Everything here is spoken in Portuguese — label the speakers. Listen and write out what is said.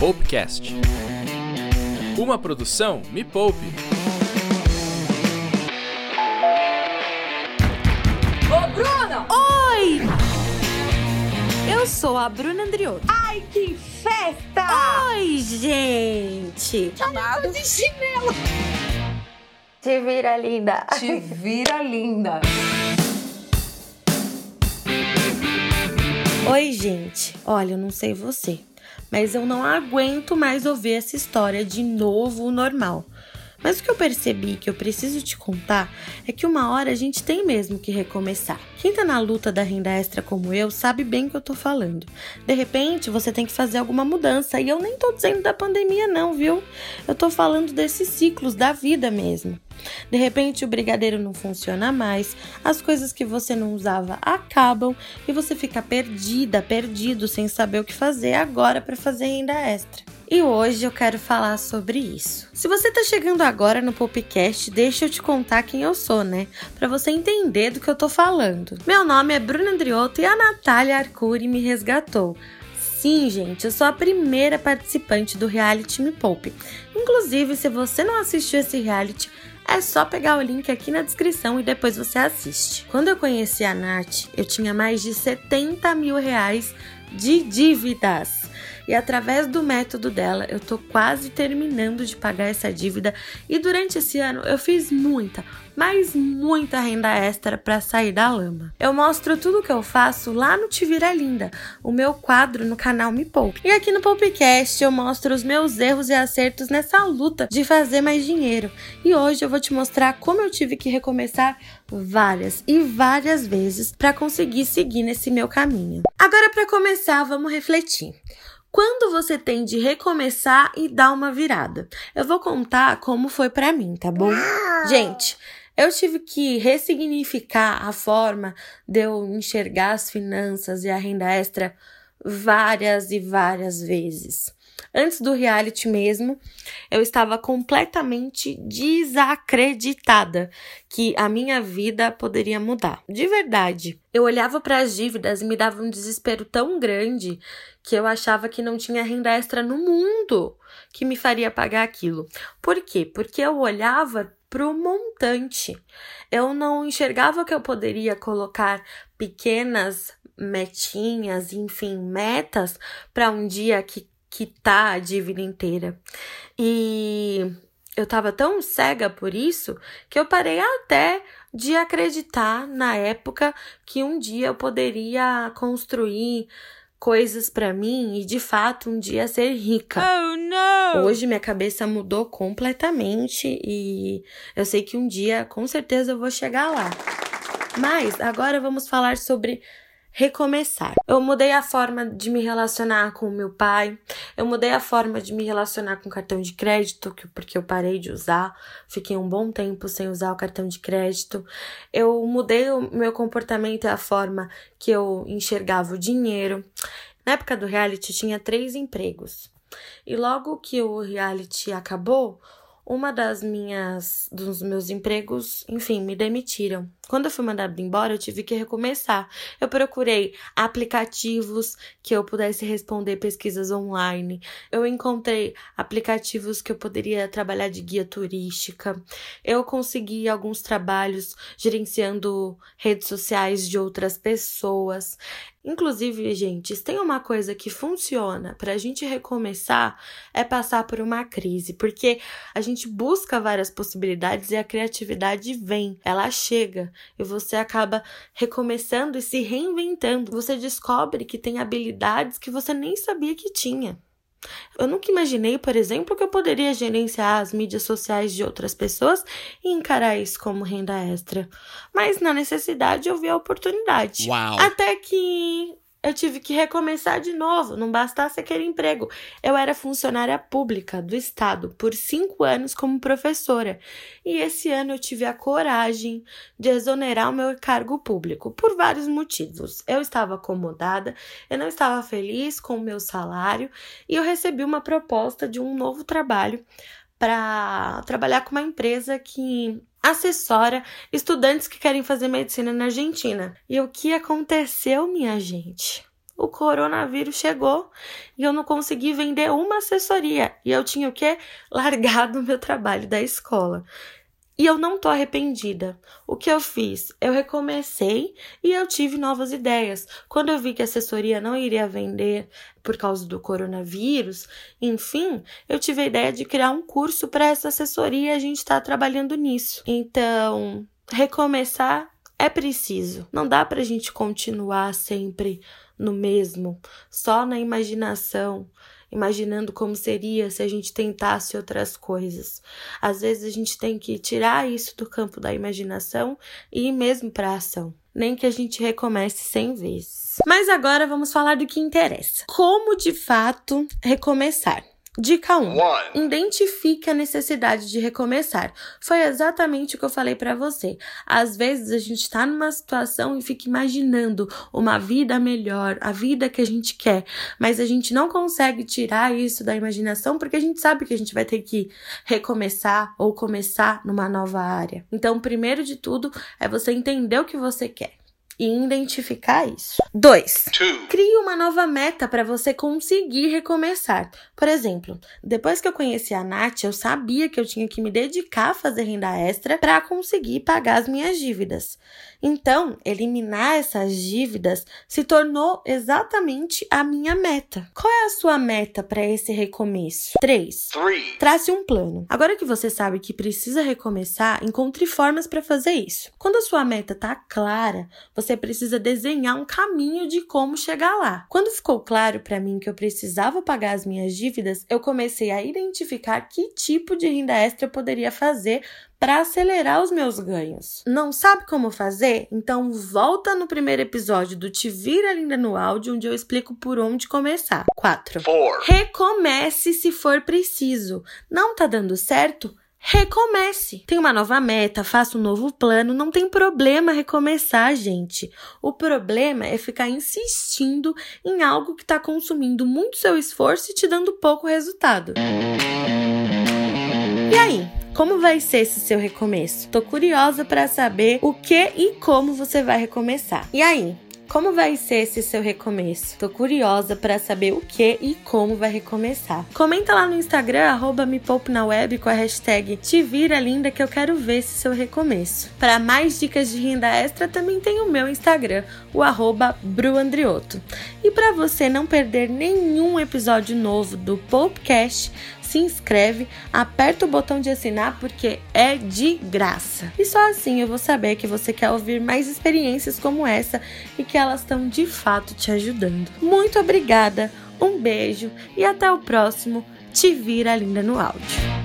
Speaker 1: Poupecast. Uma produção Me Poupe.
Speaker 2: Ô, Bruna!
Speaker 3: Oi! Eu sou a Bruna Andriotto.
Speaker 2: Ai, que festa!
Speaker 3: Oi, gente!
Speaker 2: Chamado de chinelo.
Speaker 3: Te vira, linda.
Speaker 2: Te vira linda.
Speaker 3: Oi, gente. Olha, eu não sei você, mas eu não aguento mais ouvir essa história de novo normal. Mas o que eu percebi que eu preciso te contar é que uma hora a gente tem mesmo que recomeçar. Quem tá na luta da renda extra como eu sabe bem o que eu tô falando. De repente, você tem que fazer alguma mudança e eu nem tô dizendo da pandemia não, viu? Eu tô falando desses ciclos da vida mesmo. De repente, o brigadeiro não funciona mais, as coisas que você não usava acabam e você fica perdida, perdido, sem saber o que fazer agora para fazer renda extra. E hoje eu quero falar sobre isso. Se você tá chegando agora no podcast, deixa eu te contar quem eu sou, né? Para você entender do que eu tô falando. Meu nome é Bruna Andriotto e a Natália Arcuri me resgatou. Sim, gente, eu sou a primeira participante do reality Me Poupe. Inclusive, se você não assistiu esse reality, é só pegar o link aqui na descrição e depois você assiste. Quando eu conheci a Nath, eu tinha mais de 70 mil reais de dívidas. E através do método dela, eu tô quase terminando de pagar essa dívida. E durante esse ano eu fiz muita, mas muita renda extra para sair da lama. Eu mostro tudo que eu faço lá no Te Vira Linda, o meu quadro no canal Me Poupe. E aqui no Poupecast eu mostro os meus erros e acertos nessa luta de fazer mais dinheiro. E hoje eu vou te mostrar como eu tive que recomeçar várias e várias vezes para conseguir seguir nesse meu caminho. Agora para começar, vamos refletir. Quando você tem de recomeçar e dar uma virada? Eu vou contar como foi para mim, tá bom? Gente, eu tive que ressignificar a forma de eu enxergar as finanças e a renda extra várias e várias vezes. Antes do reality mesmo, eu estava completamente desacreditada que a minha vida poderia mudar. De verdade. Eu olhava para as dívidas e me dava um desespero tão grande que eu achava que não tinha renda extra no mundo que me faria pagar aquilo. Por quê? Porque eu olhava para o montante. Eu não enxergava que eu poderia colocar pequenas metinhas, enfim, metas para um dia que quitar a dívida inteira. E eu tava tão cega por isso que eu parei até de acreditar na época que um dia eu poderia construir coisas para mim e de fato um dia ser rica.
Speaker 2: Oh, não!
Speaker 3: Hoje minha cabeça mudou completamente e eu sei que um dia com certeza eu vou chegar lá. Mas agora vamos falar sobre recomeçar. Eu mudei a forma de me relacionar com o meu pai, eu mudei a forma de me relacionar com o cartão de crédito, porque eu parei de usar, fiquei um bom tempo sem usar o cartão de crédito. Eu mudei o meu comportamento e a forma que eu enxergava o dinheiro. Na época do reality tinha três empregos. E logo que o reality acabou, uma das minhas dos meus empregos, enfim, me demitiram. Quando eu fui mandada embora, eu tive que recomeçar. Eu procurei aplicativos que eu pudesse responder pesquisas online. Eu encontrei aplicativos que eu poderia trabalhar de guia turística. Eu consegui alguns trabalhos gerenciando redes sociais de outras pessoas. Inclusive, gente, se tem uma coisa que funciona para a gente recomeçar é passar por uma crise, porque a gente busca várias possibilidades e a criatividade vem, ela chega e você acaba recomeçando e se reinventando. Você descobre que tem habilidades que você nem sabia que tinha. Eu nunca imaginei, por exemplo, que eu poderia gerenciar as mídias sociais de outras pessoas e encarar isso como renda extra. Mas na necessidade eu vi a oportunidade.
Speaker 1: Uau.
Speaker 3: Até que eu tive que recomeçar de novo, não bastasse aquele emprego. Eu era funcionária pública do Estado por cinco anos como professora. E esse ano eu tive a coragem de exonerar o meu cargo público, por vários motivos. Eu estava acomodada, eu não estava feliz com o meu salário e eu recebi uma proposta de um novo trabalho para trabalhar com uma empresa que assessora estudantes que querem fazer medicina na Argentina. E o que aconteceu, minha gente? o coronavírus chegou e eu não consegui vender uma assessoria. E eu tinha o quê? Largado o meu trabalho da escola. E eu não tô arrependida. O que eu fiz? Eu recomecei e eu tive novas ideias. Quando eu vi que a assessoria não iria vender por causa do coronavírus, enfim, eu tive a ideia de criar um curso para essa assessoria e a gente está trabalhando nisso. Então, recomeçar é preciso. Não dá para a gente continuar sempre no mesmo, só na imaginação imaginando como seria se a gente tentasse outras coisas. Às vezes a gente tem que tirar isso do campo da imaginação e ir mesmo para a ação. Nem que a gente recomece 100 vezes. Mas agora vamos falar do que interessa. Como de fato recomeçar? Dica 1. Um, identifique a necessidade de recomeçar. Foi exatamente o que eu falei para você. Às vezes a gente está numa situação e fica imaginando uma vida melhor, a vida que a gente quer, mas a gente não consegue tirar isso da imaginação porque a gente sabe que a gente vai ter que recomeçar ou começar numa nova área. Então, primeiro de tudo é você entender o que você quer e identificar isso. 2. Crie uma nova meta para você conseguir recomeçar. Por exemplo, depois que eu conheci a Nath, eu sabia que eu tinha que me dedicar a fazer renda extra para conseguir pagar as minhas dívidas. Então, eliminar essas dívidas se tornou exatamente a minha meta. Qual é a sua meta para esse recomeço? 3. Trace um plano. Agora que você sabe que precisa recomeçar, encontre formas para fazer isso. Quando a sua meta está clara, você precisa desenhar um caminho de como chegar lá. Quando ficou claro para mim que eu precisava pagar as minhas dívidas, eu comecei a identificar que tipo de renda extra eu poderia fazer para acelerar os meus ganhos. Não sabe como fazer? Então volta no primeiro episódio do Te Vira Linda no áudio, onde eu explico por onde começar. 4. Recomece se for preciso. Não tá dando certo? Recomece. Tem uma nova meta, faça um novo plano, não tem problema recomeçar, gente. O problema é ficar insistindo em algo que está consumindo muito seu esforço e te dando pouco resultado. E aí? Como vai ser esse seu recomeço? Tô curiosa para saber o que e como você vai recomeçar. E aí? Como vai ser esse seu recomeço? Tô curiosa para saber o que e como vai recomeçar. Comenta lá no Instagram, arroba me poupe na web com a hashtag Te Vira Linda que eu quero ver esse seu recomeço. Para mais dicas de renda extra, também tem o meu Instagram, o arroba Bruandrioto. E para você não perder nenhum episódio novo do Popcast, se inscreve, aperta o botão de assinar porque é de graça. E só assim eu vou saber que você quer ouvir mais experiências como essa e que elas estão de fato te ajudando. Muito obrigada, um beijo e até o próximo Te Vira Linda no Áudio.